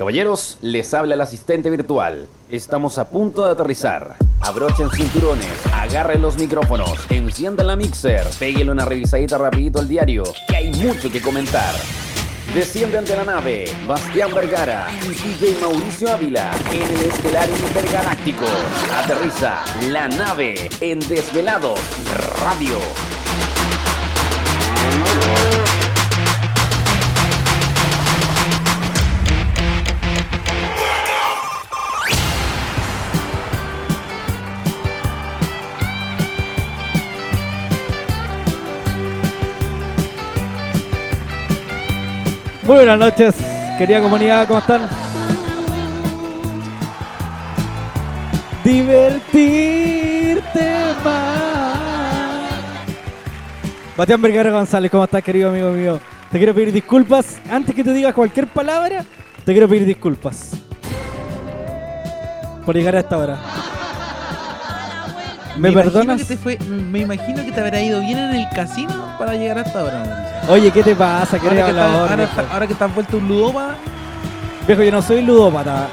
Caballeros, les habla el asistente virtual. Estamos a punto de aterrizar. Abrochen cinturones, agarren los micrófonos, enciendan la mixer, péguenle una revisadita rapidito al diario, que hay mucho que comentar. Descienden de la nave Bastián Vergara y DJ Mauricio Ávila en el estelar intergaláctico. Aterriza la nave en Desvelados Radio. Muy buenas noches, querida comunidad, ¿cómo están? Divertirte más. Bastián Vergara González, ¿cómo estás, querido amigo mío? Te quiero pedir disculpas. Antes que tú digas cualquier palabra, te quiero pedir disculpas. Por llegar a esta hora. ¿Me, imagino perdonas? que te fue- me imagino que te habrá ido bien en el casino para llegar hasta ahora. Oye, ¿qué te pasa, querido Ahora que, estás, ahora, que estás vuelto un ludópata, Viejo, yo no soy ludópata.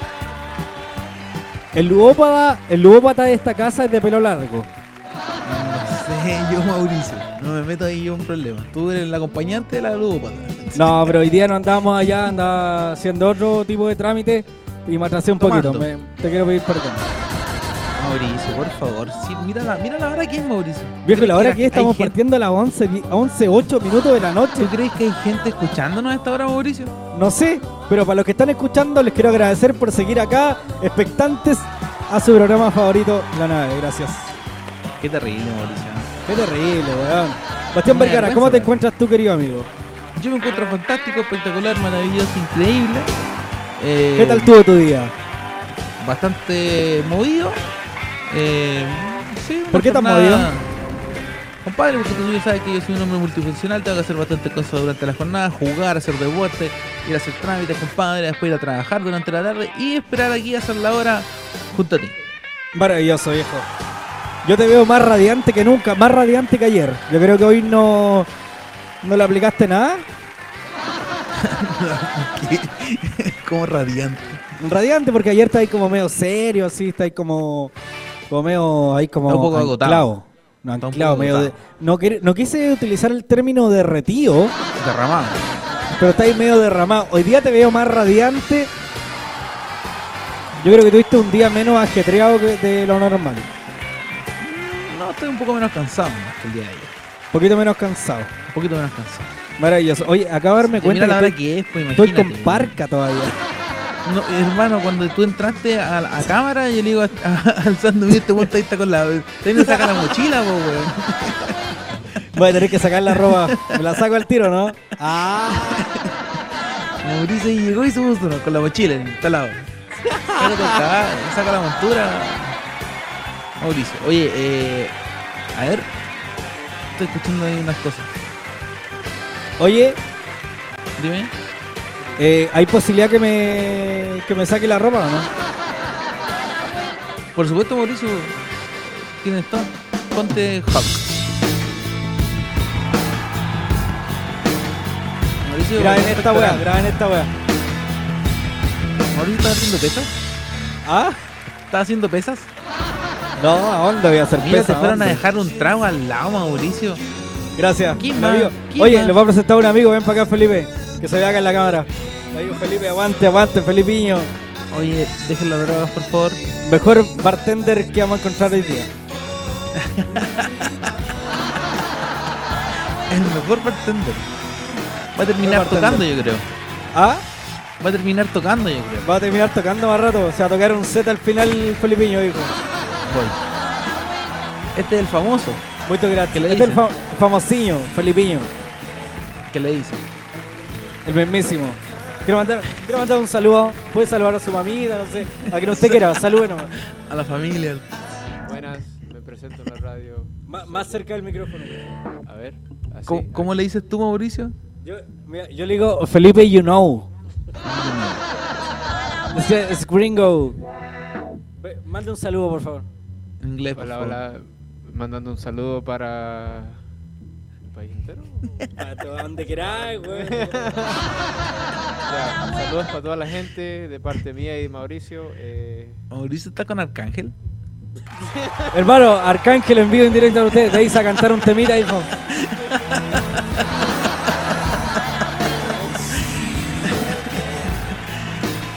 El ludópata, el ludópata de esta casa es de pelo largo. no sé, yo Mauricio, no me meto ahí yo en un problema. Tú eres el acompañante de la ludópata. No, pero hoy día no andábamos allá, andaba haciendo otro tipo de trámite y me atrasé un poquito. Me- te quiero pedir perdón. Mauricio, por favor, sí, mira, la, mira la hora que es Mauricio. Viejo, la hora ¿Crees que hay estamos gente- partiendo a las 11, di- a 11, 8 minutos de la noche. ¿Tú crees que hay gente escuchándonos a esta hora, Mauricio? No sé, pero para los que están escuchando les quiero agradecer por seguir acá, expectantes a su programa favorito, La Nave. Gracias. Qué terrible, Mauricio. Qué terrible, weón. Bastián Vergara, ¿cómo te encuentras tú, querido amigo? Yo me encuentro fantástico, espectacular, maravilloso, increíble. Eh, ¿Qué tal estuvo tu día? bastante movido. Eh, sí, ¿Por qué tan movido? Compadre, porque tú ya sabes que yo soy un hombre multifuncional, tengo que hacer bastantes cosas durante la jornada, jugar, hacer deporte, ir a hacer trámites, compadre, después ir a trabajar durante la tarde y esperar aquí a hacer la hora junto a ti. Maravilloso, viejo. Yo te veo más radiante que nunca, más radiante que ayer. Yo creo que hoy no, no le aplicaste nada. Como radiante. Radiante porque ayer está ahí como medio serio, así, está ahí como, como medio ahí como Está un poco agotado. No, anclado, medio de- no, no quise utilizar el término derretido, Derramado. pero está ahí medio derramado. Hoy día te veo más radiante. Yo creo que tuviste un día menos ajetreado que de lo normal. No, estoy un poco menos cansado que el día de ayer. Un poquito menos cansado. Un poquito menos cansado. Maravilloso. Oye, acabo de darme cuenta mira la que hora estoy, que es, pues estoy con parca todavía. No, hermano, cuando tú entraste a, a cámara, yo le digo a- a- alzando mira, este weón ahí está con la. Tiene que sacar la mochila, po, weón. Voy a tener que sacar la ropa. Me la saco al tiro, ¿no? Ah. Mauricio llegó y se puso con la mochila en el lado. Saca la montura. Mauricio, oye, eh. A ver. Estoy escuchando ahí unas cosas. Oye, Dime. Eh, ¿hay posibilidad que me, que me saque la ropa o no? Por supuesto, Mauricio. Tienes todo. Ponte Hawk. Mauricio, Graben ¿qué esta weá, graben esta weá. Mauricio, ¿estás haciendo pesas? ¿Ah? ¿Estás haciendo pesas? No, ¿a dónde voy a hacer Mira, pesa? te fueron a dejar un trago al lado, Mauricio. Gracias. ¿Quién más? amigo. ¿Quién Oye, les voy a presentar a un amigo. Ven para acá, Felipe. Que se vea acá en la cámara. Ahí, Felipe, aguante, aguante, Felipiño. Oye, dejen las drogas, por favor. Mejor bartender que vamos a encontrar hoy día. El mejor bartender. Va a terminar bartender. tocando, yo creo. ¿Ah? Va a terminar tocando, yo creo. Va a terminar tocando más rato. Se va a tocar un set al final, Felipiño. Voy. Este es el famoso. Muchas gracias. ¿Qué Este es el dicen? fa- famosiño, Felipiño. que le dice? El mismísimo. Quiero mandar, quiero mandar un saludo. Puede saludar a su mamita, no sé. A quien usted quiera, salude nomás. A la familia. Buenas, me presento en la radio. Ma- Más cerca del micrófono. A ver, así. ¿Cómo, cómo le dices tú, Mauricio? Yo, mira, yo le digo, Felipe, you know. Es, es gringo. Mande un saludo, por favor. En inglés, por Hola, favor. hola. Mandando un saludo para país entero. A donde queráis, güey. Ya, un Saludos para toda la gente de parte mía y de Mauricio. eh, Mauricio está con Arcángel. Hermano, Arcángel en vivo en directo a ustedes. Te hice a cantar un temita, hijo.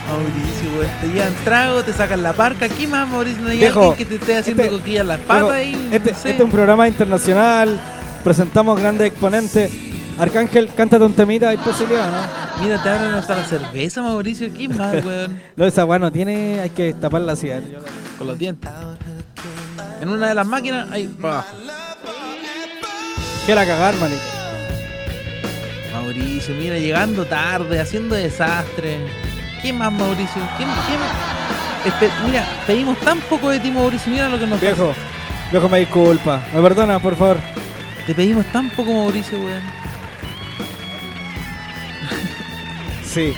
Mauricio, güey. Te llevan trago, te sacan la parca. ¿Qué más, Mauricio? No hay Viejo, alguien que te esté haciendo este- coquillas en las patas y este, no sé. este es un programa internacional. Presentamos grandes exponentes. Arcángel, cántate un temita, hay posibilidad, ¿no? Mira, te abren hasta la cerveza, Mauricio. ¿Qué más, weón? No, esa weá no tiene, hay que taparla así. ¿eh? Con los dientes. En una de las máquinas, ahí. Que la cagar, manito. Mauricio, mira, llegando tarde, haciendo desastre. ¿Qué más, Mauricio? ¿Qué, qué más? Espe- mira, pedimos tan poco de ti, Mauricio. Mira lo que nos pasa. Viejo, viejo, me disculpa. ¿Me perdona, por favor? Te pedimos tan poco, Mauricio, weón. Sí,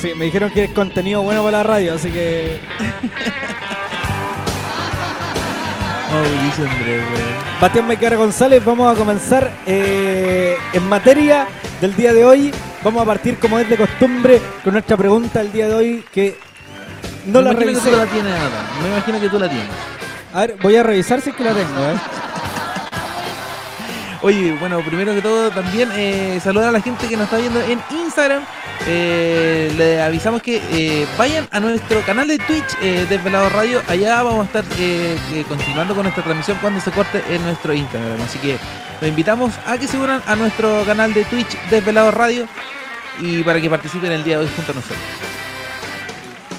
sí, me dijeron que es contenido bueno para la radio, así que. Mauricio Andrés, weón. Bastián Mecara González, vamos a comenzar eh, en materia del día de hoy. Vamos a partir, como es de costumbre, con nuestra pregunta del día de hoy, que no Me la imagino revisé. que tú la tienes, Nathan. Me imagino que tú la tienes. A ver, voy a revisar si es que la tengo, ¿eh? Oye, bueno, primero que todo también eh, saludar a la gente que nos está viendo en Instagram. Eh, le avisamos que eh, vayan a nuestro canal de Twitch, eh, Desvelado Radio. Allá vamos a estar continuando con nuestra transmisión cuando se corte en nuestro Instagram. Así que los invitamos a que se unan a nuestro canal de Twitch, Desvelado Radio, y para que participen el día de hoy junto a nosotros.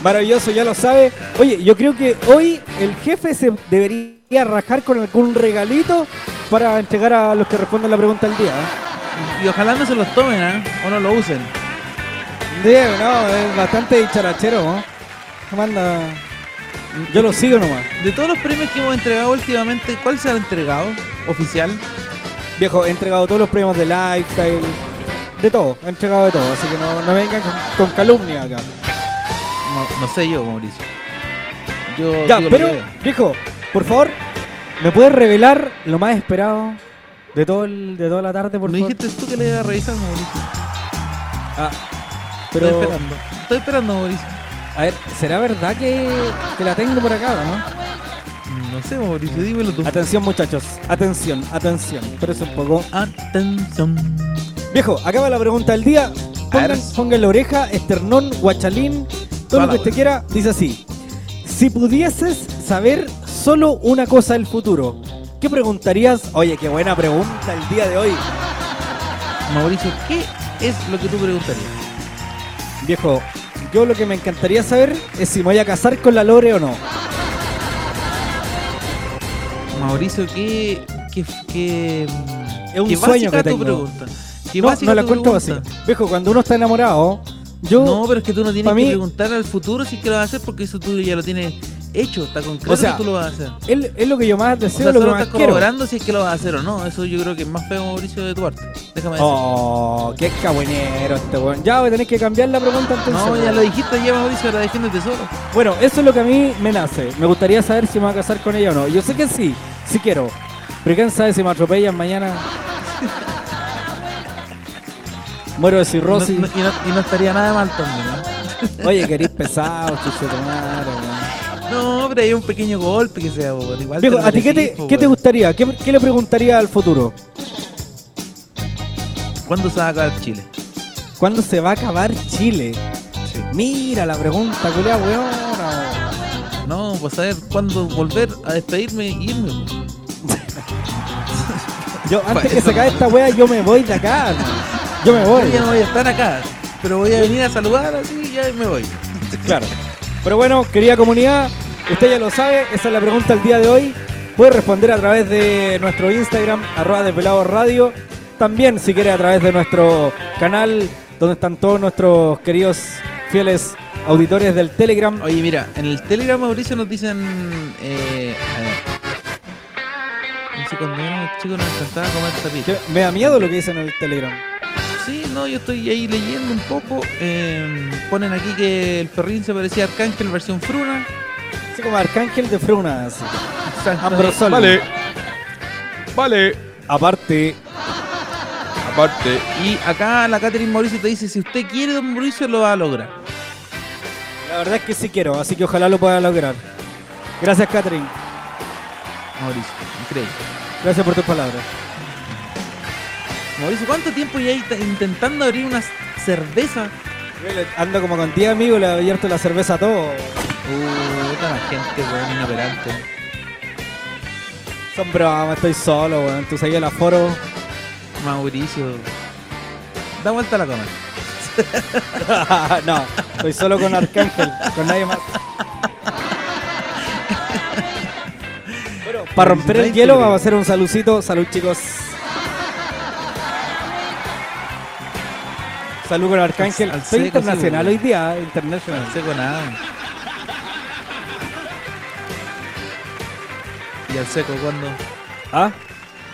Maravilloso, ya lo sabe. Oye, yo creo que hoy el jefe se debería rajar con algún regalito para entregar a los que responden la pregunta del día. ¿eh? Y ojalá no se los tomen, ¿ah? O no lo usen. Diego, no, es bastante dicharachero, ¿no? ¿Cómo anda? Yo lo sigo nomás. De todos los premios que hemos entregado últimamente, ¿cuál se ha entregado? ¿Oficial? Viejo, he entregado todos los premios de lifestyle, de todo, he entregado de todo, así que no, no vengan con, con calumnia acá. No, no sé yo, Mauricio. Yo Ya, pero, viejo, por favor, ¿me puedes revelar lo más esperado de todo el, de toda la tarde, por Me favor? dijiste tú que le ibas a revisar, Mauricio. Ah, Estoy pero, esperando. Estoy esperando, Mauricio. a ver, ¿será verdad que, que la tengo por acá, no? No sé, Mauricio, dímelo tú. Atención, muchachos, atención, atención, pero es un poco... Atención. Viejo, acaba la pregunta del día. Pongan, pongan la oreja, esternón, guachalín, todo lo que usted quiera. Dice así: Si pudieses saber solo una cosa del futuro, ¿qué preguntarías? Oye, qué buena pregunta el día de hoy. Mauricio, ¿qué es lo que tú preguntarías? Viejo, yo lo que me encantaría saber es si me voy a casar con la Lore o no. Mauricio, ¿qué. qué, qué Es un qué sueño que tengo. pregunta? ¿Qué No, no la cuento así. Viejo, cuando uno está enamorado, yo. No, pero es que tú no tienes que mí- preguntar al futuro si es que lo vas a hacer porque eso tú ya lo tienes hecho, está concreto O sea, que tú lo vas a hacer. es, es lo que yo más O deseo, sea, lo que más estás corroborando si es que lo vas a hacer o no. Eso yo creo que es más feo, Mauricio, de tu parte. Déjame decir. Oh, qué cabonero este weón. Ya voy a tener que cambiar la pregunta entonces. no, ya lo dijiste ya, Mauricio, ahora defiéndete solo. Bueno, eso es lo que a mí me nace. Me gustaría saber si me voy a casar con ella o no. Yo sé que sí, sí quiero. Pero quién sabe si me atropellan mañana. Muero de No- cirrosis. no- y, no, y no estaría nada mal también, ¿no? Oye, querís pesado, chucho. No, pero hay un pequeño golpe que sea. Igual Viejo, ¿a ti qué te, qué te gustaría? ¿Qué, qué le preguntaría al futuro? ¿Cuándo se va a acabar Chile? ¿Cuándo se va a acabar Chile? Mira la pregunta, culea, weón. No, pues saber cuándo volver a despedirme e irme. Yo, antes que se acabe esta wea, yo me voy de acá. Yo me voy. Yo ya no voy a estar acá, pero voy a venir a saludar así y ya me voy. Claro. Pero bueno, querida comunidad, usted ya lo sabe, esa es la pregunta del día de hoy. Puede responder a través de nuestro Instagram, arroba desvelado radio. También, si quiere, a través de nuestro canal, donde están todos nuestros queridos fieles auditores del Telegram. Oye, mira, en el Telegram Mauricio nos dicen. Eh, a ver. Cuando éramos chicos nos encantaba comer me da miedo lo que dicen en el Telegram. Sí, no, yo estoy ahí leyendo un poco. eh, ponen aquí que el perrín se parecía a Arcángel versión fruna. Así como Arcángel de Fruna. así. Vale. Vale. Aparte, Aparte. Y acá la Catherine Mauricio te dice: si usted quiere, don Mauricio, lo va a lograr. La verdad es que sí quiero, así que ojalá lo pueda lograr. Gracias, Catherine. Mauricio, increíble. Gracias por tus palabras. Mauricio, ¿cuánto tiempo ya está intentando abrir una cerveza? Ando como con 10 amigos, le he abierto la cerveza a todos. La gente, weón, inoperante. Son bromas, estoy solo, weón. Tú seguís el aforo. Mauricio. Da vuelta a la cama. no, estoy solo con Arcángel, con nadie más. Bueno, para romper el hielo vamos a hacer un saludcito. Salud, chicos. Salud con Arcángel. Al- al Soy seco, internacional sí, hoy día, eh, international. No sé con nada. ¿Y al seco cuándo? ¿Ah?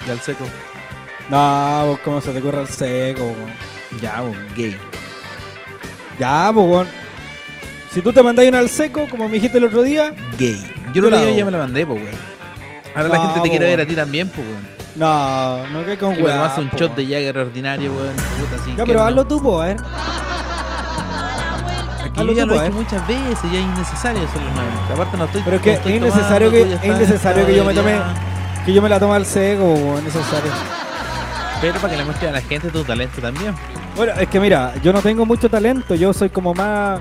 ¿Y al seco? No, vos, ¿cómo se te ocurre el seco? Ya, un gay. Ya, pues, weón. Si tú te mandáis una al seco, como me dijiste el otro día, Gay. Yo no la ya me la mandé, pues, weón. Ahora la gente te quiere ver a ti también, pues, weón. No, no que con weá. hace un po, shot weón. de Jagger ordinario, weón. Puta, Ya, pero no. hazlo tú, po, a ver. Aquí hazlo ya tú, lo po, he hecho muchas veces, ya es innecesario hacerlo nuevamente. Aparte no estoy Pero es que es innecesario que- es innecesario que yo me tome-. Que yo me la tomo al seco, weón, necesario. Pero para que le muestres a la gente tu talento también. Bueno, es que mira, yo no tengo mucho talento, yo soy como más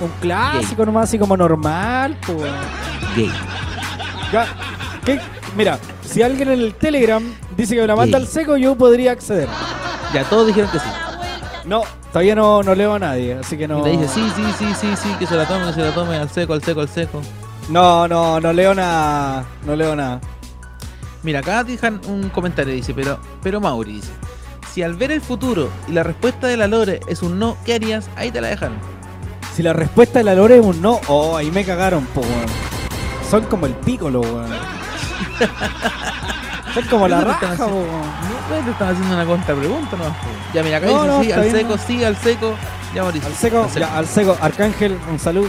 un clásico nomás, así como normal, pues. weón. Gay. Ya, ¿qué? Mira, si alguien en el Telegram dice que me la manda Sí. al seco, yo podría acceder. Ya todos dijeron que sí. No, todavía no, no leo a nadie, así que no. Y te dice sí, sí, sí, sí, sí, que se la tome, que se la tome al seco, al seco, al seco. No, no, no leo nada. No leo nada. Mira, acá dejan un comentario, dice, pero, pero Mauri dice, si al ver el futuro y la respuesta de la Lore es un no, ¿qué harías? Ahí te la dejan. Si la respuesta de la Lore es un no, oh, ahí me cagaron, po, weón. Son como el pícolo, weón. Son como la te raja. No, te están haciendo una contrapregunta, ¿no? Ya, mira, acá No, dice no, sí, al seco, no. sí, al seco. Ya, Mauricio. Al seco, ya, al seco. Arcángel, un salud.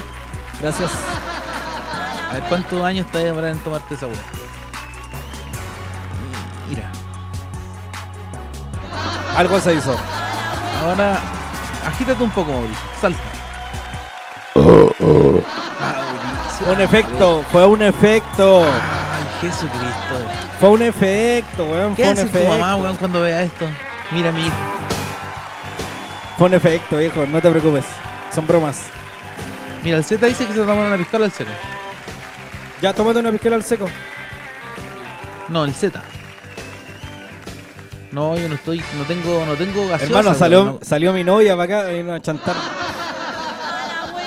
Gracias. A ver, ¿cuántos años te va a en tomarte esa hueá? Mira, Algo se hizo. ahora agítate un poco, Mauricio. Salta. Mauricio. Un efecto, fue un efecto. Jesucristo. Fue un efecto, weón. ¿Qué Fue un hace tu efecto. mamá, weón, cuando vea esto? Mira, mi hijo. Fue un efecto, viejo. No te preocupes. Son bromas. Mira, el Z dice que se toma una pistola al seco. Ya, tómate una pisquera al seco. No, el Z. No, yo no estoy, no tengo, no tengo gaseosa. Hermano, salió, no. salió mi novia para acá. Vino a chantar.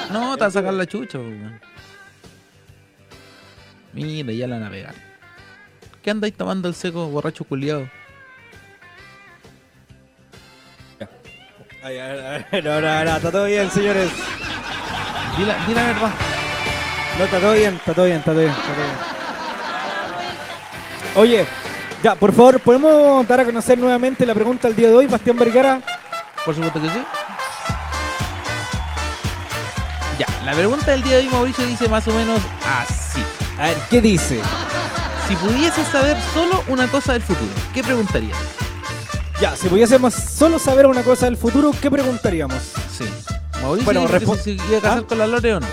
No, te va a sacar la chucha, weón. Mira, ya la van a pegar. ¿Qué andáis tomando el seco, borracho culiado? Ay, ay, ay, no, no, no, está todo bien, señores. Di la, di la verdad. No, está todo bien, está todo bien, está todo bien, está todo bien. Oye, ya, por favor, ¿podemos dar a conocer nuevamente la pregunta del día de hoy, Bastián Vergara? Por supuesto que sí. Ya, la pregunta del día de hoy, Mauricio, dice más o menos así. A ver, ¿qué dice? Si pudieses saber solo una cosa del futuro, ¿qué preguntarías? Ya, si pudiésemos solo saber una cosa del futuro, ¿qué preguntaríamos? Sí. Mauricio, Bueno, dice que respo- si iba a casar ¿Ah? con la Lore o no.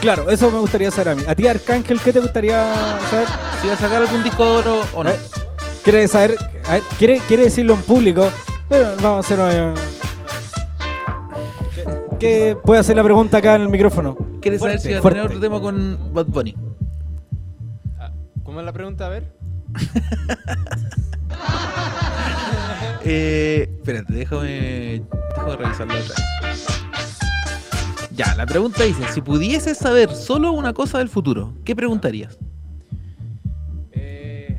Claro, eso me gustaría saber a mí. ¿A ti, Arcángel, qué te gustaría saber? Si iba a sacar algún disco de oro o no. Eh, ¿Quiere saber? a ver, ¿quiere, quiere decirlo en público? Pero vamos a hacer una... ¿Qué- ¿Qué puede hacer la pregunta acá en el micrófono? ¿Quieres saber si va a tener otro tema con Bad Bunny? ¿Cómo es la pregunta? A ver. Eh, espérate, déjame, déjame revisarlo otra. Ya, la pregunta dice, si pudieses saber solo una cosa del futuro, ¿qué preguntarías? Eh...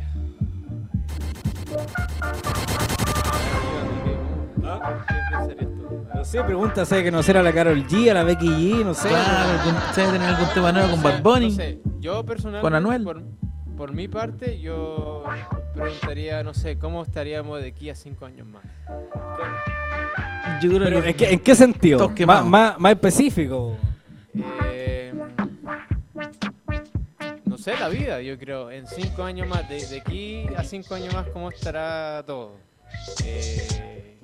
No sé, pregunta, sé que no será la Carol G, a la Becky G, no sé. Claro, ¿sabes tener algún tema nuevo con Bad Bunny? no sé, Yo personalmente, ¿Con Anuel? Por, por mi parte, yo preguntaría, no sé, ¿cómo estaríamos de aquí a cinco años más? Yo creo Pero, que ¿en, qué, en qué sentido? Más, quemados. más, más específico. Eh, no sé, la vida, yo creo. En cinco años más, de, de aquí a cinco años más, ¿cómo estará todo? Eh,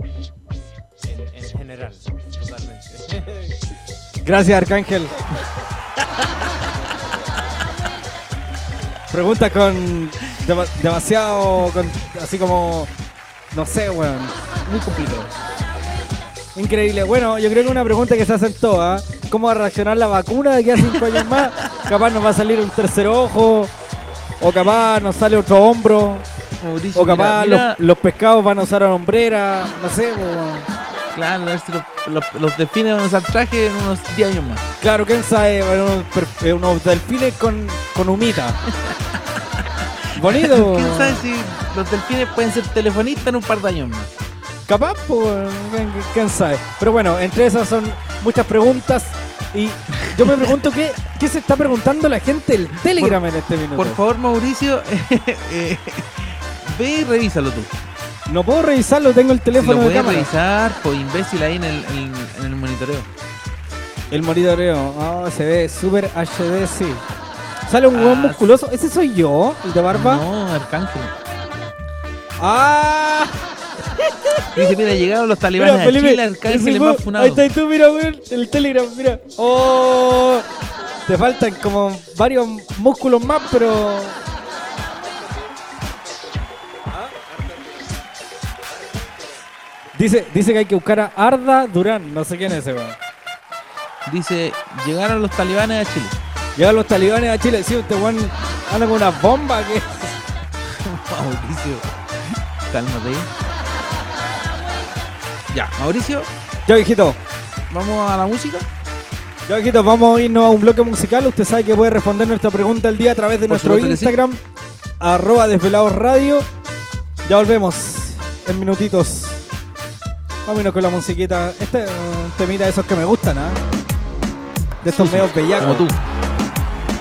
en, en general, totalmente. Gracias, Arcángel. Preguntas con dema- demasiado, con- así como, no sé, weón, muy complicado. Increíble. Bueno, yo creo que una pregunta que se hacen todas, ¿cómo va a reaccionar la vacuna de aquí a cinco años más? Capaz nos va a salir un tercer ojo, o capaz nos sale otro hombro, Mauricio, o capaz mira, mira, Los, los pescados van a usar una hombrera, no sé, weón. Claro, a ver si los, los, los delfines van a usar traje en unos 10 años más. Claro, quién sabe, bueno, unos, per- eh, unos delfines con, con humita. Bonito. ¿Quién sabe si los delfines pueden ser telefonistas en un par de años más? Capaz, pues, ¿quién, sabe. Pero bueno, entre esas son muchas preguntas. Y yo me pregunto qué, qué se está preguntando la gente del Telegram en este minuto. Por favor, Mauricio, eh, ve y revísalo tú. No puedo revisarlo, tengo el Si teléfono lo de cámara. revisar, imbécil ahí en el, en, en el monitoreo. El monitoreo. Ah, se ve súper HD, sí. Sale un Ah, hueón musculoso. ¿Ese soy yo? ¿El de barba? No, Arcángel. ¡Ah! Dice, mira, llegaron los Mira, talibanes a Felipe, Chile, Arcángel es más funado. Ahí está y tú, mira, weón, el Telegram, mira. ¡Oh! Te faltan como varios músculos más, pero. Dice, dice que hay que buscar a Arda Durán, no sé quién es ese, weón. Dice, llegaron los talibanes a Chile. Llegan los talibanes a Chile, sí, este weón anda con una bomba que. Mauricio, cálmate. Ya, Mauricio, Ya, viejito. vamos a la música. Ya, viejito, vamos a irnos a un bloque musical. Usted sabe que puede responder nuestra pregunta al día a través de Por nuestro sí. Instagram, arroba desvelados radio. Ya volvemos en minutitos. Vámonos con la musiquita. Este es un temita de esos que me gustan, ¿ah? De estos medios bellacos. Como tú,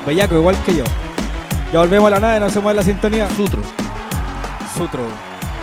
Bellaco, igual que yo. Ya volvemos a la nave, no se mueve la sintonía. Sutro. Sutro.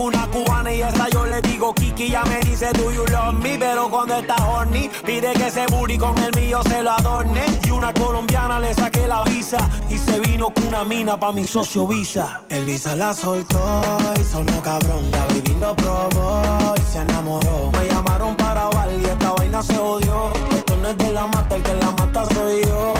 Una cubana y esa yo le digo Kiki. Ya me dice do you love me, pero cuando está horny pide que ese booty con el mío se lo adorne. Y una colombiana le saqué la visa y se vino con una mina pa' mi socio Visa. El Visa la soltó y sonó cabrón. La baby lo probó y se enamoró. Me llamaron para bailar y esta vaina se odió. Esto no es de la mata, el que la mata soy yo.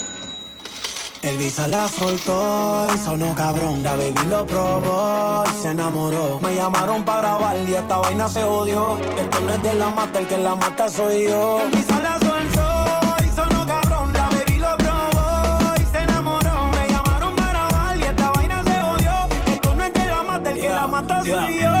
El Visa la soltó y sonó cabrón. La baby lo probó y se enamoró. Me llamaron para grabar y esta vaina se odió. Esto no es de la mata, el que la mata soy yo. El Visa la soltó y sonó cabrón. La baby lo probó y se enamoró. Me llamaron para grabar y esta vaina se odió. Esto no es de la mata, el que la mata soy yo.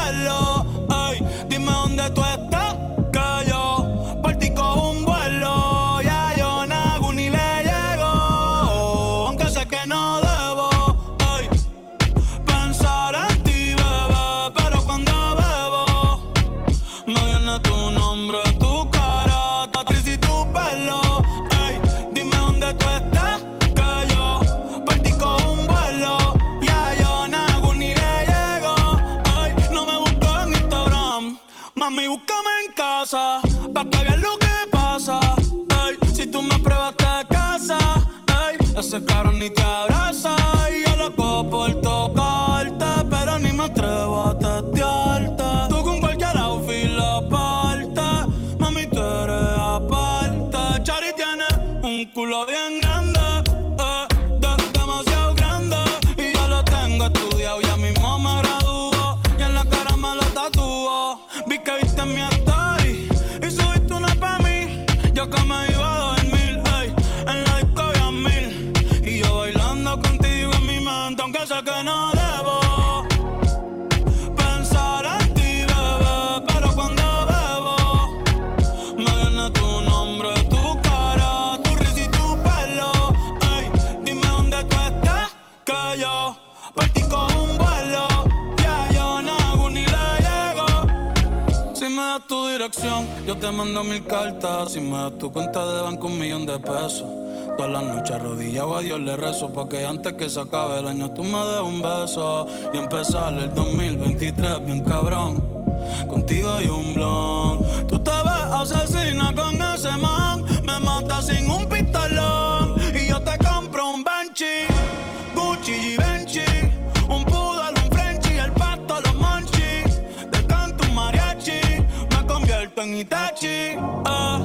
Secaron ni te yo te mando mil cartas. Si me das tu cuenta de banco, un millón de pesos. Todas las noches arrodillado a Dios le rezo Porque antes que se acabe el año tú me des un beso Y empezar el 2023 bien cabrón Contigo hay un blon Ah.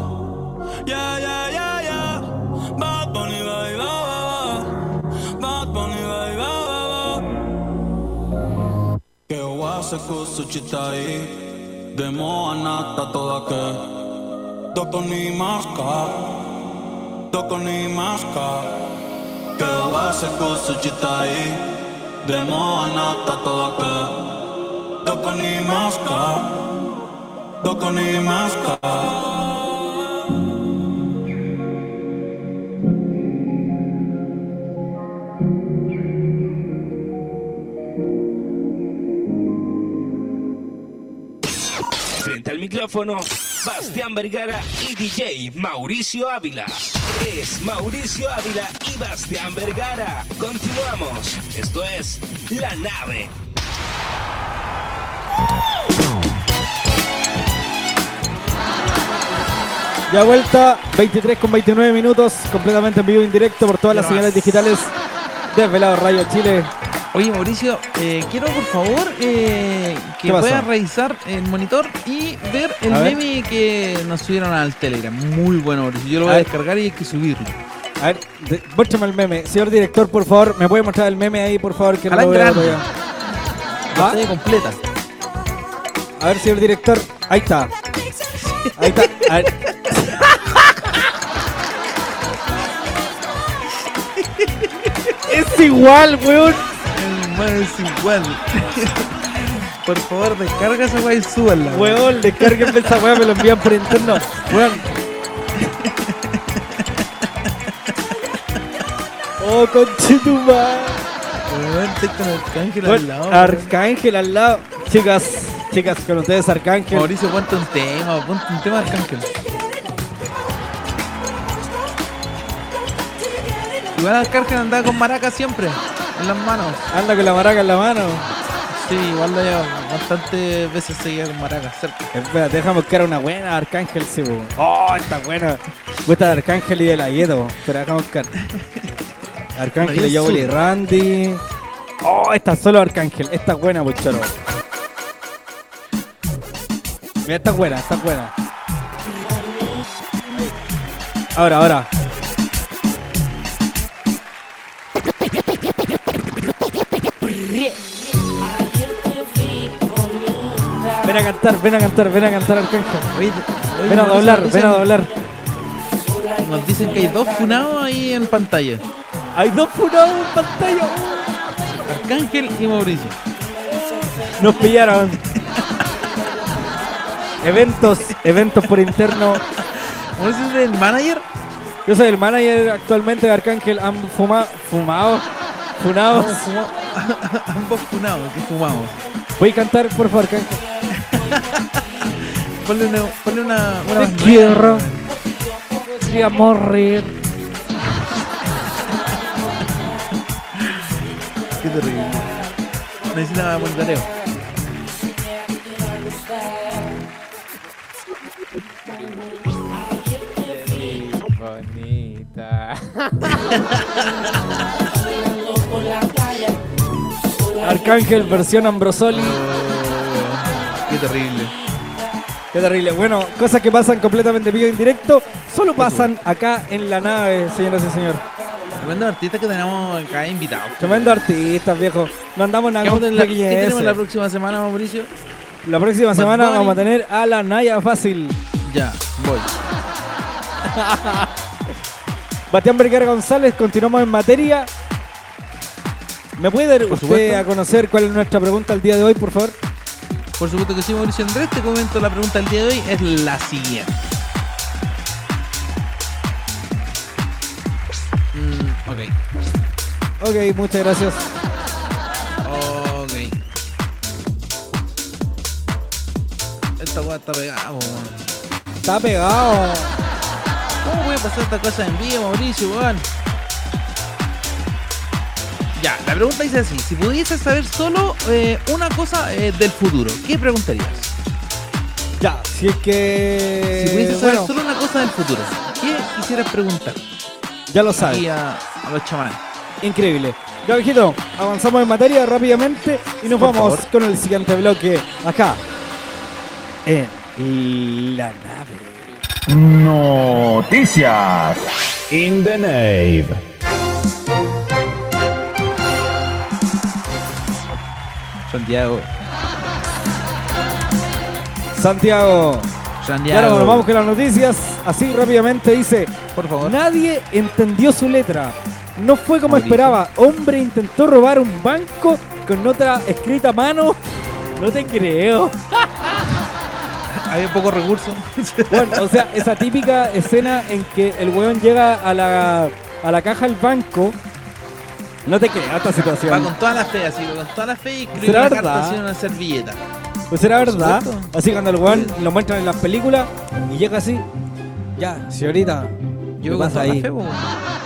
Yeah, yeah, yeah, yeah. Bad Bunny, ba, ah, ba, ah, ba. Ah. Bad Bunny, baby, ba, ba, ba. Que wase kusuchi tai Demo anata toda que. Doko ni maska ni Que Demo anata toda que. Doko ni maska Doko ni maska micrófono, Bastián Vergara y DJ Mauricio Ávila. Es Mauricio Ávila y Bastián Vergara. Continuamos. Esto es La Nave. Ya vuelta, 23 con 29 minutos, completamente en vivo en directo por todas las señales digitales de Velado Rayo Chile. Oye, Mauricio, eh, quiero por favor eh, que puedas revisar el monitor y ver el A ver. meme que nos subieron al Telegram. Muy bueno, Mauricio. Yo lo voy A descargar y hay que subirlo. A ver, de- muéstrame el meme. Señor director, por favor, ¿me puede mostrar el meme ahí, por favor? Que no lo veo todavía. La ¿Ah? completa. A ver, señor director. Ahí está. Ahí está. A ver. es igual, weón. Hermano, es igual. por favor, descarga esa weá y súbala. Weón, descarguenme esa weá, me lo envían por interno. Weón. Oh, conchetumar. Weón, estoy con Arcángel al lado. Arcángel al lado. Chicas, chicas, con ustedes Arcángel. Mauricio, ponte un tema, ponte un tema de Arcángel. Igual Arcángel andaba con maraca siempre, en las manos. Anda con la maraca en la mano. Sí, igual lo lleva bastantes veces seguía con maraca cerca. Espera, déjame buscar una buena Arcángel, sí, bo. Oh, está buena. Gusta de Arcángel y de la Yedo. Pero déjame buscar. Arcángel Bueno, y y Joel y azul. Randy. Oh, esta es solo Arcángel. Esta es buena, buchoro. Mira, esta es buena, esta es buena. Ahora, ahora. Ven a cantar, ven a cantar, ven a cantar Arcángel. Ven a doblar, ven a doblar. Nos dicen que hay dos funados ahí en pantalla. Hay dos funados en pantalla. Arcángel y Mauricio. Nos pillaron. eventos, eventos por interno. Mauricio es el manager. Yo soy el manager actualmente de Arcángel. Han fumado, fumado, funado. Ambos fuma- Ambos funados, que fumamos. Voy a cantar, por favor, Arcángel. Ponle una, ponle una, una Te más quiero. nueva. Podría morir. Qué terrible. Necesita monitoreo. Bonita. Arcángel versión Ambrosoli. Qué terrible. Qué terrible. Bueno, cosas que pasan completamente vivo en directo, solo pasan acá en la nave, señoras y señores. Tremendo artista que tenemos acá invitados. Tremendo artistas, viejo. No andamos nada ¿Qué, con la- ¿Qué tenemos la próxima semana, Mauricio? La próxima Bad semana Bunny. vamos a tener a la Naya Fácil. Ya, voy. Bastián Vergara González, continuamos en materia. ¿Me puede dar usted supuesto. a conocer cuál es nuestra pregunta el día de hoy, por favor? Por supuesto que sí, Mauricio Andrés. Te comento la pregunta del día de hoy. Es la siguiente. Mm, ok. Ok, muchas gracias. Ok. Esta weá está pegada. Está pegado. ¿Cómo voy a pasar esta cosa en vivo, Mauricio, weón? Ya, la pregunta dice así: si pudieses saber solo eh, una cosa eh, del futuro, ¿qué preguntarías? Ya, si es que. si pudieses saber bueno, solo una cosa del futuro, ¿qué quisieras preguntar? ya lo Aquí sabe. a, a los chamanes. Increíble. Ya, viejito, avanzamos en materia rápidamente y nos Por vamos favor. con el siguiente bloque acá. En la nave. Noticias in the Nave. Santiago. Santiago. Santiago. Claro, nos vamos con las noticias. Así rápidamente dice. Por favor. Nadie entendió su letra. No fue como Mauricio. esperaba. Hombre intentó robar un banco con nota escrita a mano. No te creo. Había pocos recursos. Bueno, o sea, esa típica escena en que el weón llega a la, a la caja del banco. No te creo esta Va situación. con toda la fe, así, con toda la fe y escribe ¿Será una verdad? carta así en una servilleta. Pues era Por verdad. supuesto. Así cuando el weón lo muestran en las películas y llega así. Ya, señorita. Yo ¿Qué con pasa ahí? fe.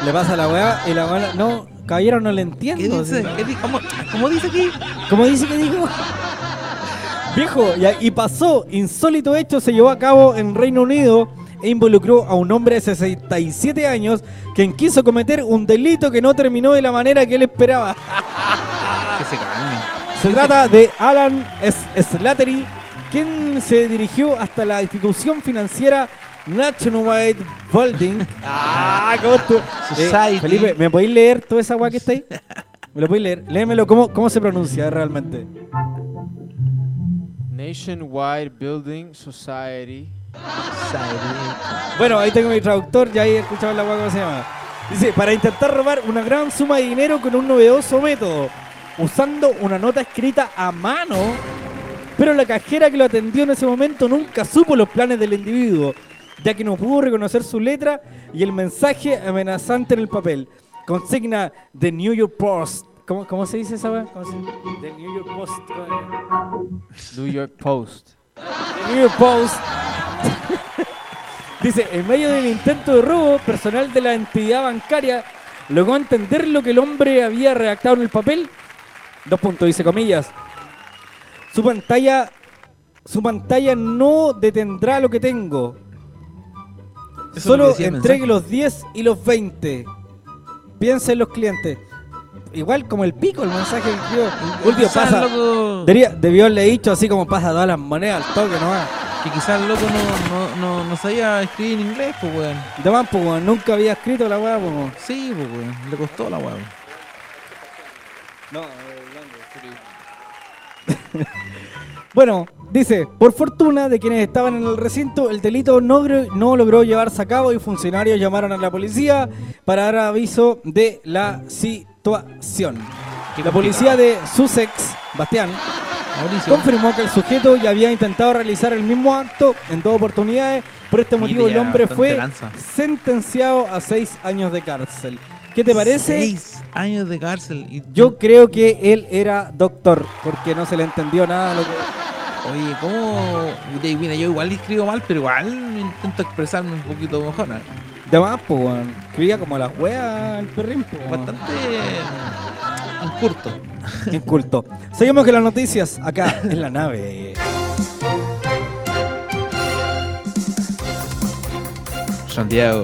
Le pasa a la weá y la weá. No, caballero, no le ¿Qué entiendo. dice? así. ¿Qué di- ¿Cómo, cómo dice aquí? ¿Cómo dice que dijo? Viejo, y, y pasó, insólito hecho se llevó a cabo en Reino Unido e involucró a un hombre de 67 años quien quiso cometer un delito que no terminó de la manera que él esperaba. Que se calme. Se trata de Alan Slattery, quien se dirigió hasta la institución financiera Nationwide Holding. Ah, ¿cómo tú? Society. Felipe, ¿me podéis leer toda esa weá que está ahí? ¿Me lo podéis leer? Léemelo, ¿cómo, cómo se pronuncia realmente? Nationwide Building Society. Bueno, ahí tengo mi traductor, ya ahí escuchaban la weá cómo se llama. Dice, para intentar robar una gran suma de dinero con un novedoso método, usando una nota escrita a mano, pero la cajera que lo atendió en ese momento nunca supo los planes del individuo, ya que no pudo reconocer su letra y el mensaje amenazante en el papel. Consigna The New York Post. ¿Cómo, cómo se dice esa weá? ¿Cómo se dice? The New York Post. New York Post. The New York Post. Dice, en medio del intento de robo, personal de la entidad bancaria logró entender lo que el hombre había redactado en el papel. Dos puntos, dice comillas. Su pantalla, su pantalla no detendrá lo que tengo. Eso Solo entregue los 10 y los 20. Piensa en los clientes. Igual como el pico, el mensaje que Quizás pasa. loco, Debería, debió haberle dicho así como pasa todas las monedas al toque nomás. que quizás el loco no, no, no, no sabía escribir en inglés, pues weón. Además, pues, weón, nunca había escrito la weá, pues. weón. Sí, pues weón. Le costó la weón. Bueno, dice, por fortuna de quienes estaban en el recinto, el delito no, no logró llevarse a cabo y funcionarios llamaron a la policía para dar aviso de la situación. Qué La policía de Sussex, Bastián, Mauricio. confirmó que el sujeto ya había intentado realizar el mismo acto en dos oportunidades. Por este motivo, el hombre fue lanza. sentenciado a seis años de cárcel. ¿Qué te parece? Seis años de cárcel. Y Yo creo que él era doctor, porque no se le entendió nada lo que... Oye, ¿cómo? Mira, yo igual escribo mal, pero igual intento expresarme un poquito mejor. ¿eh? De más, pues, weón. Escribía como la wea el perrín, pues. Bastante mm, curto. Inculto. Seguimos con las noticias acá en la nave. Santiago.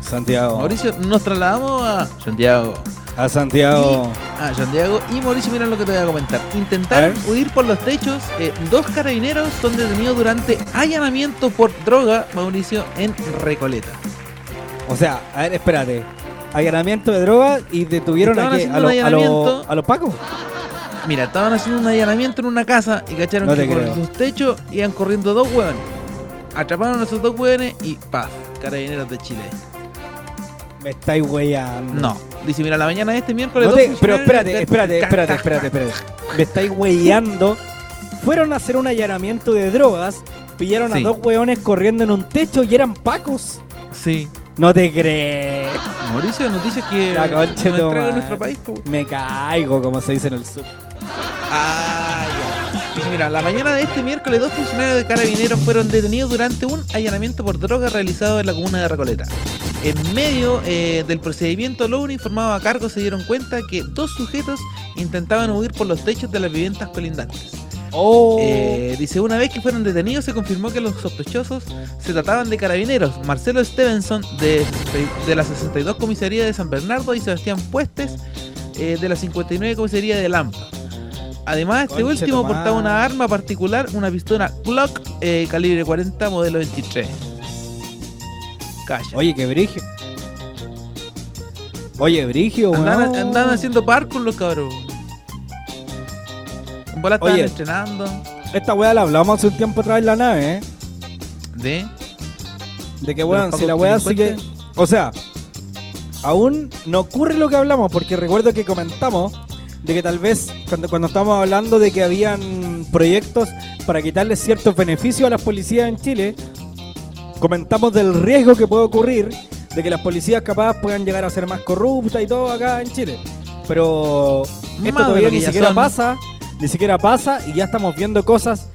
Santiago. Mauricio, nos trasladamos a Santiago. A Santiago. A Santiago. Y Mauricio, mira lo que te voy a comentar. Intentaron A huir por los techos. eh, dos carabineros son detenidos durante allanamiento por droga, Mauricio, en Recoleta. O sea, a ver, espérate. Allanamiento de droga y detuvieron a, qué? a, lo- a, lo- allanamiento. a los pacos. Mira, estaban haciendo un allanamiento en una casa y cacharon No que te por creo. los techos iban corriendo dos hueones. Atraparon a esos dos hueones y ¡paf! Carabineros de Chile. Me estáis weyando. No. Dice, mira, la mañana de este miércoles. No dos te- pero funcionarios espérate, de- espérate, espérate, espérate, espérate. Me estáis weyando. Fueron a hacer un allanamiento de drogas, pillaron Sí. a dos weones corriendo en un techo y eran pacos. Sí. No te crees. Mauricio, noticias que La nos concha tu entrega madre. nuestro país. po. Me caigo, como se dice en el sur. Ah, ya. Dice, mira, la mañana de este miércoles dos funcionarios de carabineros fueron detenidos durante un allanamiento por droga realizado en la comuna de Recoleta. En medio eh, del procedimiento, los uniformados a cargo se dieron cuenta que dos sujetos intentaban huir por los techos de las viviendas colindantes. Oh. Eh, dice, una vez que fueron detenidos se confirmó que los sospechosos se trataban de carabineros, Marcelo Stevenson de, de la 62 Comisaría de San Bernardo y Sebastián Puestes eh, de la 59 Comisaría de Lampa. Además, este Conche último portaba una arma particular, una pistola Glock eh, calibre 40 modelo 23. Calla. Oye, qué brigio. Oye, brigio, andaban haciendo parkour los cabros. En bola estaban Oye. entrenando. Esta weá la hablamos hace un tiempo atrás en la nave, ¿eh? De. De que, ¿De weón, si la weá sigue. O sea, aún no ocurre lo que hablamos, porque recuerdo que comentamos de que tal vez cuando, cuando estábamos hablando de que habían proyectos para quitarle ciertos beneficios a las policías en Chile, comentamos del riesgo que puede ocurrir de que las policías capaz puedan llegar a ser más corruptas y todo acá en Chile. Pero esto de todavía ni siquiera son. pasa, ni siquiera pasa y ya estamos viendo cosas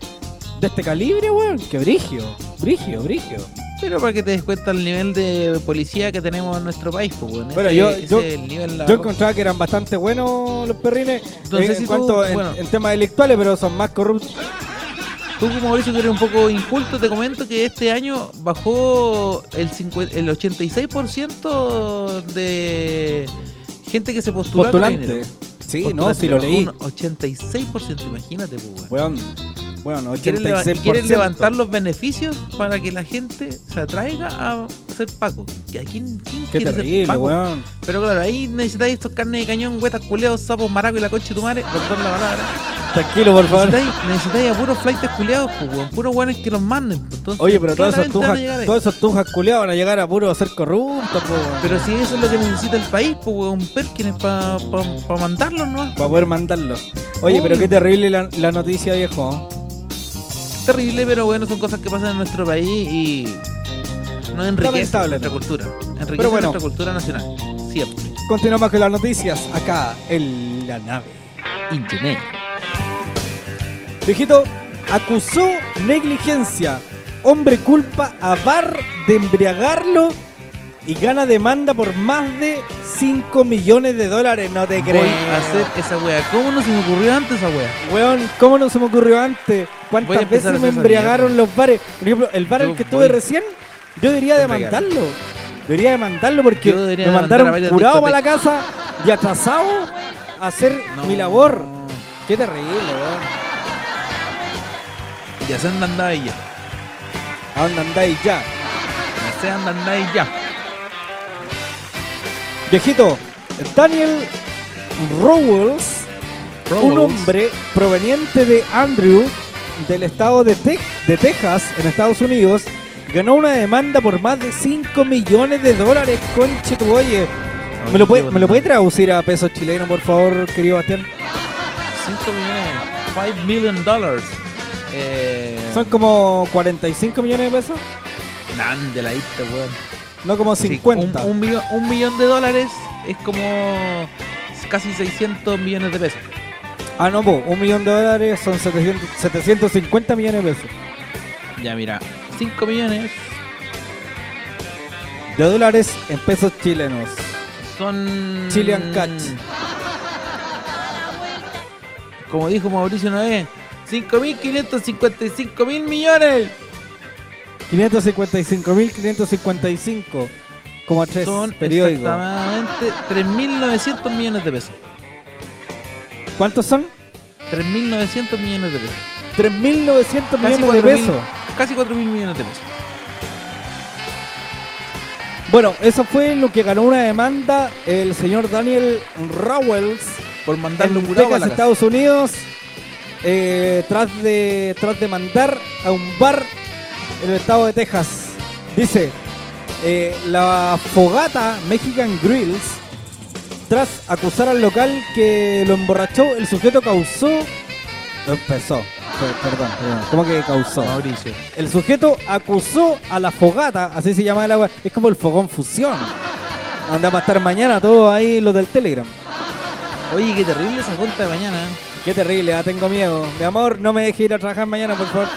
de este calibre, weón. Que brigio, brigio, brigio. Pero para que te des cuenta el nivel de policía que tenemos en nuestro país, pues, weón. Bueno, Ese- yo- ese yo- el nivel Yo encontraba que eran bastante buenos los perrines Entonces, eh, si en tú- cuanto en, bueno. en temas delictuales, pero son más corruptos. Tú, como Mauricio, que eres un poco inculto, te comento que este año bajó el, 50 el 86% de gente que se postuló a Postulantes. carabinero. Sí, no, si lo leí. Un 86%, imagínate, pues, weón. Weón, bueno, ¿Quieren, leva- 86%. quieren levantar los beneficios para que la gente se atraiga a ser Paco. ¿Y a quién, quién Qué quiere ser terrible, Paco? weón. Pero claro, ahí necesitáis estos carnes de cañón, huetas, culeados, sapos, maracos y la concha de tu madre, perdón la palabra. Tranquilo, por favor. Necesitáis, necesitáis a puros flightes culeados, pues, weón, puros weones que los manden. pues, entonces, Oye, pero todos esos tujas, todos esos tujas culiados van a llegar a puro ser corruptos, po, Pero si eso es lo que necesita el país, pues, weón, Perkins para pa, pa mandarlos, ¿no? para poder mandarlo. Oye, pero qué terrible la, la noticia, viejo. Terrible, pero bueno, son cosas que pasan en nuestro país y no enriquece Lamentable, nuestra ¿no? cultura. Enriquece Pero bueno. nuestra cultura nacional. Siempre. Continuamos con las noticias acá en la nave. Internet. Viejito acusó negligencia. Hombre culpa a Bar de embriagarlo y gana demanda por más de 5 millones de dólares. No te Voy crees. a hacer esa wea. ¿Cómo no se me ocurrió antes esa wea? Weón, ¿cómo no se me ocurrió antes? ¿Cuántas veces me embriagaron los bares? Por ejemplo, el bar al que estuve recién, yo debería demandarlo. Debería demandarlo porque debería me mandaron curado para la casa y atrasado a hacer No. mi labor. Qué terrible, weón. Ya se andan ahí ya. ¿A dónde andáis ya? Ya se andan ahí ya. Viejito, Daniel Rowells, un Rowells. hombre proveniente de Andrew, del estado de, Tex- de Texas, en Estados Unidos, ganó una demanda por más de 5 millones de dólares, conche tu oye. ¿Me lo, puede, ¿Me lo puede traducir a pesos chilenos, por favor, querido Bastián? 5 millones. 5 million dollars. Eh, ¿Son como 45 millones de pesos? Nan de la ista, weón. No como Sí, 50. un, un millón, un millón de dólares es como casi 600 millones de pesos. Ah, no, po, un millón de dólares son 700 750 millones de pesos. Ya, mira. 5 millones De dólares en pesos chilenos. son... Chilean catch. Como dijo Mauricio una vez, 5.555 mil millones. 555.555. como a tres Son periódicos. exactamente 3.900 millones de pesos. ¿Cuántos son? 3.900 millones de pesos. 3.900 Casi millones de 4.000 pesos. Casi 4.000 millones de pesos. Bueno, eso fue lo que ganó una demanda el señor Daniel Rowells Por mandarle un a casa. Estados Unidos, eh, tras de tras de mandar a un bar en el estado de Texas. Dice, eh, la fogata Mexican Grills, tras acusar al local que lo emborrachó, el sujeto causó... Empezó, per- perdón, perdón, ¿cómo que causó? Mauricio. El sujeto acusó a la fogata, así se llama el agua, es como el fogón fusión. Anda a estar mañana todos ahí los del Telegram. Oye, qué terrible esa junta de mañana. ¿eh? Qué terrible, ah, tengo miedo. Mi amor, no me deje ir a trabajar mañana, por favor.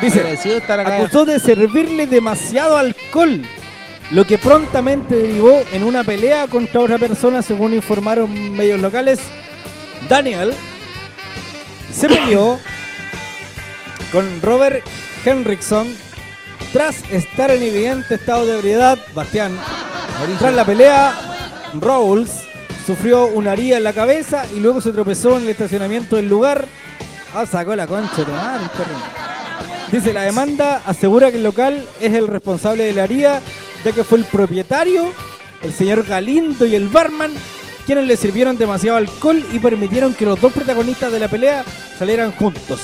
Dice, acusó de servirle demasiado alcohol, lo que prontamente derivó en una pelea contra otra persona, según informaron medios locales. Daniel se peleó con Robert Henrickson tras estar en evidente estado de ebriedad. Bastián, tras la pelea, Rawls sufrió una herida en la cabeza y luego se tropezó en el estacionamiento del lugar. Ah, sacó la concha perro. Dice, la demanda asegura que el local es el responsable de la herida, ya que fue el propietario, el señor Galindo y el barman, quienes le sirvieron demasiado alcohol y permitieron que los dos protagonistas de la pelea salieran juntos.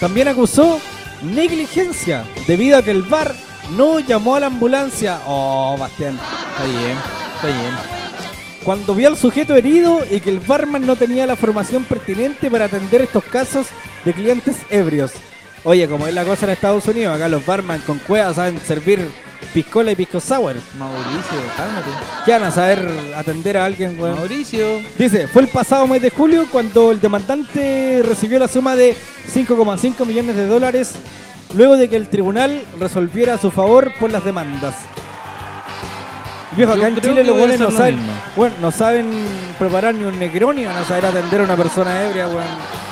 También acusó negligencia, debido a que el bar no llamó a la ambulancia. Oh, Bastián. Está bien, está bien. Cuando vio al sujeto herido y que el barman no tenía la formación pertinente para atender estos casos de clientes ebrios. Oye, como es la cosa en Estados Unidos, acá los barman con cuevas saben servir piscola y pisco sour. Mauricio, cálmate. ¿Qué van a saber atender a alguien, weón? Mauricio. Dice, fue el pasado mes de julio cuando el demandante recibió la suma de 5,5 millones de dólares luego de que el tribunal resolviera a su favor por las demandas. Viejo, acá Yo en Chile los buenos no lo saben, bueno, no saben preparar ni un negroni, van a saber atender a una persona ebria, weón.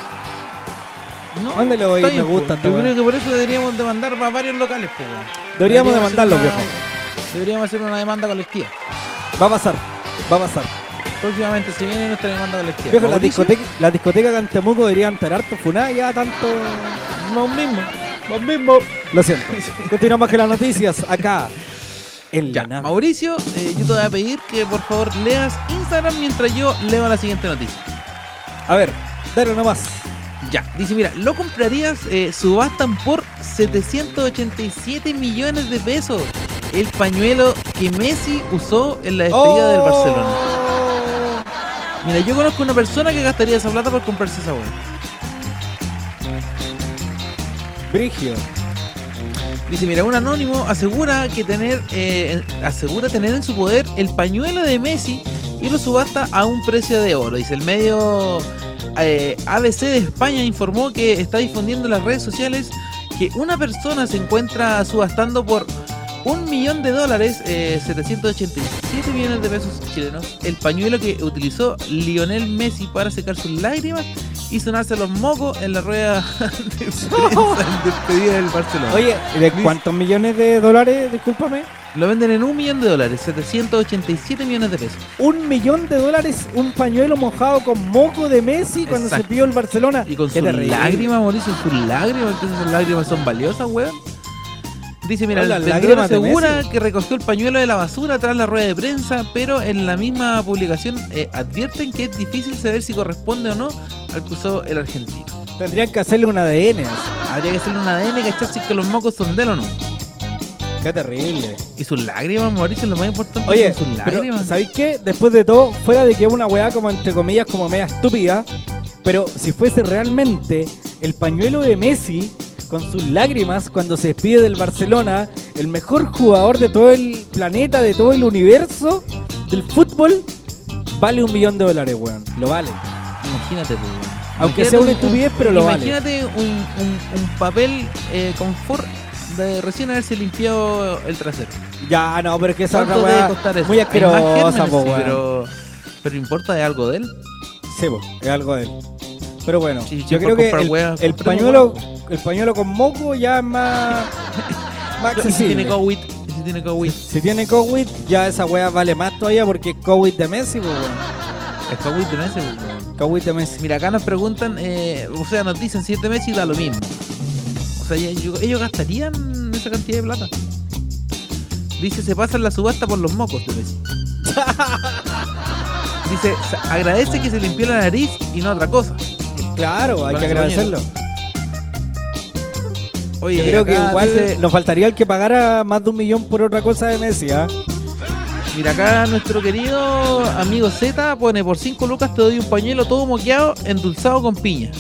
No, ¿Dónde le voy? está Me gusta po. esta Yo creo que por eso deberíamos demandar a varios locales, po, weón. Deberíamos demandarlos, una- viejo. Deberíamos hacer una demanda colectiva. Va a pasar, va a pasar. Próximamente se viene nuestra demanda colectiva. Viejo, la discoteca, la discoteca de Antemuco deberían estar harto funada ya tanto... Los mismos. Los mismos. Lo siento. Continuamos con las noticias acá en la Ya, nave. Mauricio, eh, yo te voy a pedir que por favor leas Instagram mientras yo leo la siguiente noticia. A ver, dale nomás. Ya, dice, mira, lo comprarías, eh, subastan por 787 millones de pesos el pañuelo que Messi usó en la despedida del Barcelona. Mira, yo conozco una persona que gastaría esa plata por comprarse esa weá. Brigio. Dice, mira, un anónimo asegura que tener eh, asegura tener en su poder el pañuelo de Messi y lo subasta a un precio de oro. Dice, el medio eh, ABC de España informó que está difundiendo en las redes sociales que una persona se encuentra subastando por un millón de dólares, eh, 787 millones de pesos chilenos, el pañuelo que utilizó Lionel Messi para secar sus lágrimas y sonarse los mocos en la rueda de despedida del Barcelona. Oye, ¿de cuántos millones de dólares? Discúlpame. Lo venden en un millón de dólares, 787 millones de pesos. Un millón de dólares, un pañuelo mojado con moco de Messi cuando Exacto. se pidió el Barcelona. Y con sus lágrimas, Mauricio, sus lágrimas, entonces sus lágrimas son valiosas, weón. Dice, mira, las el vendedor asegura que recogió el pañuelo de la basura tras la rueda de prensa, pero en la misma publicación eh, advierten que es difícil saber si corresponde o no al que usó el argentino. Tendrían que hacerle un ADN. Habría que hacerle un ADN que cachar si que los mocos son de él o no. Qué terrible. Y sus lágrimas, Mauricio, lo más importante Oye, son sus pero, lágrimas. ¿sabéis qué? Después de todo, fuera de que es una weá como entre comillas como media estúpida, pero si fuese realmente el pañuelo de Messi con sus lágrimas cuando se despide del Barcelona, el mejor jugador de todo el planeta, de todo el universo del fútbol, vale un millón de dólares, weón. Lo vale. Imagínate, pues, weón. Aunque Imagínate sea una un- estupidez, pero lo vale. Imagínate un, un- un papel eh, confort de recién haberse limpiado el trasero. Ya, no, pero es que esa es una ¿Cuánto debe weá muy asquerosa, po, sí, weón. pero, pero importa de algo de él. Sí, po, es algo de él. Pero bueno, Sí, yo creo que el, el pañuelo, el pañuelo con moco ya es más, si tiene. COVID, ¿Y si tiene COVID? Si tiene COVID, ya esa weá vale más todavía porque es COVID de Messi, pues. Es COVID de Messi, weón. COVID de Messi. Mira, acá nos preguntan, eh, o sea, nos dicen si es de Messi da lo mismo. O sea, ellos gastarían esa cantidad de plata. Dice, se pasan la subasta por los mocos de Messi. Dice, "Se- agradece que se limpió la nariz y no otra cosa. Claro, hay que agradecerlo. Oye, Yo creo que igual dice- nos faltaría el que pagara más de un millón por otra cosa de Messi, ¿ah? Mira, acá nuestro querido amigo Z pone por 5 lucas te doy un pañuelo todo moqueado, endulzado con piña.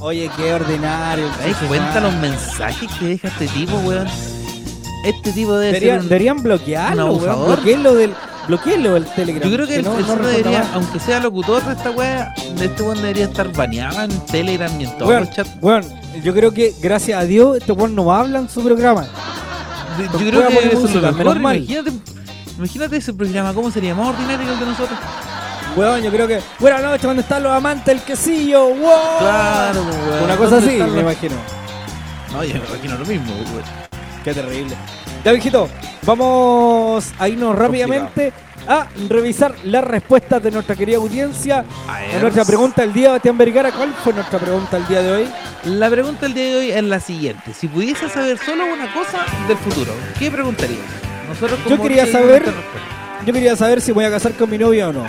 Oye, qué ordinario. ¿Te das cuenta los mensajes que deja este tipo, weón? Este tipo debe Deberían, ser un- deberían bloquearlo, un weón. del, bloqueenlo del Telegram. Yo creo que el, no, el debería, más. aunque sea locutor de esta wea, de este weón debería estar baneado en Telegram y en todos Weón, los chats. weón, yo creo que gracias a Dios este weón no habla en su programa. De- Yo creo que eso es lo mejor. Imagínate, imagínate ese programa, ¿cómo sería? Más ordinario que el de nosotros. Weón, yo creo que. Buenas noches, ¿dónde están los amantes del quesillo? ¡Wow! Claro, weón. Una cosa ¿Dónde así, me los- imagino. No, yo me imagino lo mismo, weón. Qué terrible. Ya, viejito, vamos a irnos rápidamente a revisar las respuestas de nuestra querida audiencia. A nuestra pregunta del día, Bastián Vergara, ¿cuál fue nuestra pregunta el día de hoy? La pregunta del día de hoy es la siguiente. Si pudiese saber solo una cosa del futuro, ¿qué preguntarías? Nosotros Yo como quería DJ saber-. Yo quería saber si voy a casar con mi novia o no.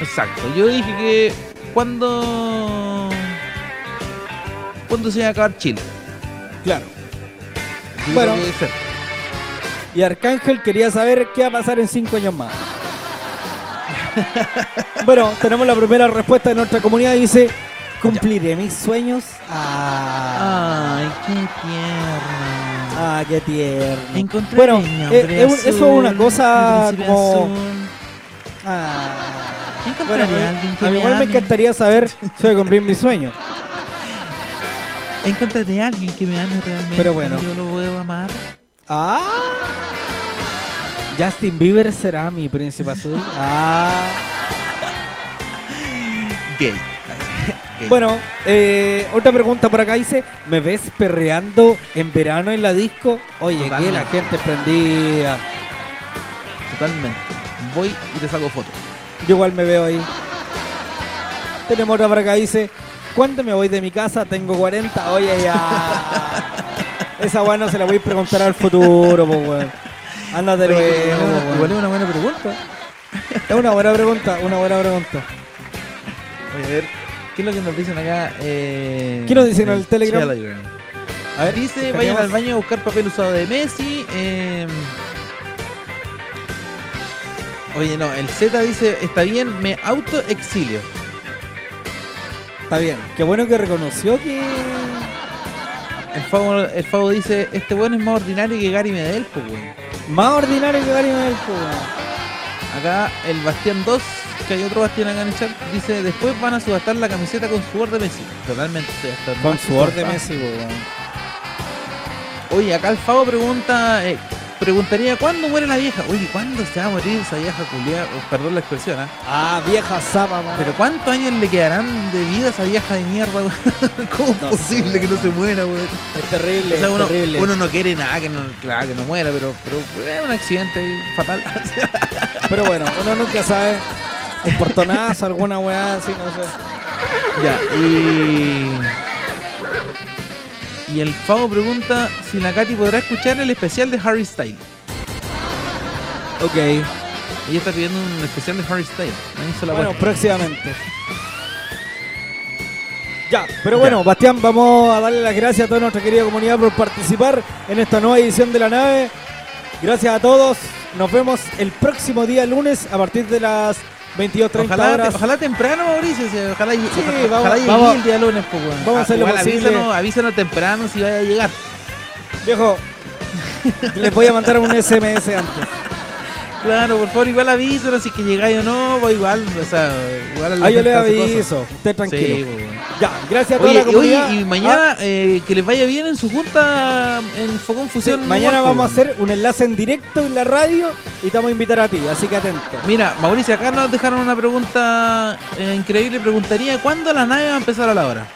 Exacto. Yo dije que cuando... ¿Cuándo se va a acabar Chile? Claro. Yo Bueno. Y Arcángel quería saber qué va a pasar en cinco años más. bueno, tenemos la primera respuesta de nuestra comunidad. Dice, ¿cumpliré mis sueños? Ah, Ay, qué tierno. ah, qué tierno. Encontré Bueno, eh, un- eso es una cosa como-. Ah. Bueno, a mí me igual me encantaría saber si voy a cumplir mi sueño. Encontraré a alguien que me ame realmente. Pero bueno. Yo lo puedo amar. Ah. Justin Bieber será mi príncipe azul. Ah. Gay. Gay. Bueno, eh, otra pregunta por acá dice, ¿me ves perreando en verano en la disco? Oye, que Totalmente. la gente prendida. Totalmente. Voy y te saco fotos. Yo igual me veo ahí. Tenemos otra por acá dice, ¿cuándo me voy de mi casa? Tengo 40. Oye, ya. Esa weá no se la voy a preguntar al futuro, po, weón. Ándate luego. Igual es una buena pregunta. Es una buena pregunta, una buena pregunta. Oye, a ver, ¿qué es lo que nos dicen acá? Eh, ¿Qué nos dicen en el Telegram? A ver, dice, vayan al baño a buscar papel usado de Messi. eh, Oye, no, el Z dice, está bien, me autoexilio. Está bien. Qué bueno que reconoció que... El Favo, el Favo dice, este bueno es más ordinario que Gary Medel, pues, weón. Más ordinario que Gary Medel, weón. Acá el Bastián 2, que hay otro Bastián acá en el chat, dice, después van a subastar la camiseta con sudor de Messi. Totalmente, Con más su orden subastada. Messi, weón. Oye, acá el Favo pregunta, eh, preguntaría, ¿cuándo muere la vieja? Oye, ¿cuándo se va a morir esa vieja culiada? Oh, Perdón la expresión, ¿ah? Ah, vieja zapa, man. Pero ¿cuántos años le quedarán de vida a esa vieja de mierda, weón? ¿Cómo es posible que no se muera, weón? Es terrible, O sea, es uno, terrible. uno no quiere nada que no, claro, que no muera, pero, pero es un accidente fatal. Pero bueno, uno nunca sabe. Un portonazo, alguna weá así, no sé. ya, y... Y el Favo pregunta si la Katy podrá escuchar el especial de Harry Styles. Ok. Ella está pidiendo un especial de Harry Styles. Ahí hizo la Bueno, próximamente. Ya, pero bueno, Bastián, vamos a darle las gracias a toda nuestra querida comunidad por participar en esta nueva edición de la nave. Gracias a todos. Nos vemos el próximo día lunes a partir de las 22.30 Ojalá, horas. ojalá temprano, Mauricio. ojalá Sí, ojalá, vamos- ojalá llegue el día lunes, pues, weón. vamos a hacer lo Igual posible. Avísanos, avísanos temprano si vaya a llegar. Viejo, les voy a mandar un SMS antes. Claro, por favor, igual avísanos si que llegáis o no. pues igual, o sea, igual Ah, yo le aviso. Usted tranquilo. Sí. Ya, gracias a toda Oye, la y- comunidad. oye, y mañana eh, que les vaya bien en su junta en Fogón Ah, sí, Fusión. mañana vamos a hacer un enlace en directo en la radio y te vamos a invitar a ti, así que atento. Mira, Mauricio, acá nos dejaron una pregunta eh, increíble. Preguntaría, ¿cuándo la nave va a empezar a la hora?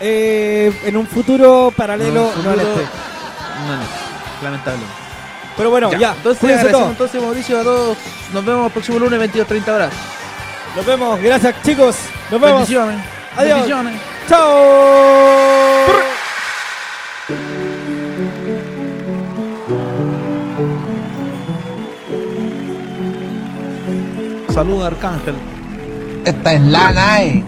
Eh, en un futuro paralelo, no futuro- este. No, no, lamentablemente. Pero bueno, ya. ya. Entonces, entonces, Mauricio, a todos. Nos vemos el próximo lunes, 22.30 horas. Nos vemos. Gracias, chicos. Nos vemos. Bendiciones. Adiós. Chao. Saluda, Arcángel. Esta es la NAE.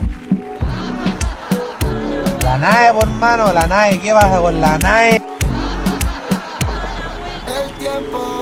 La NAE, por mano, la NAE. ¿Qué pasa con la NAE? simple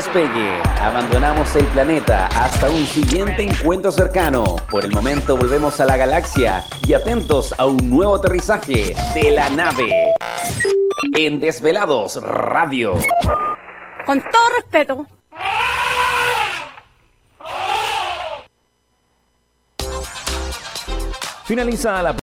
despegue. Abandonamos el planeta hasta un siguiente encuentro cercano. Por el momento volvemos a la galaxia y atentos a un nuevo aterrizaje de la nave. En Desvelados Radio. Con todo respeto. Finaliza la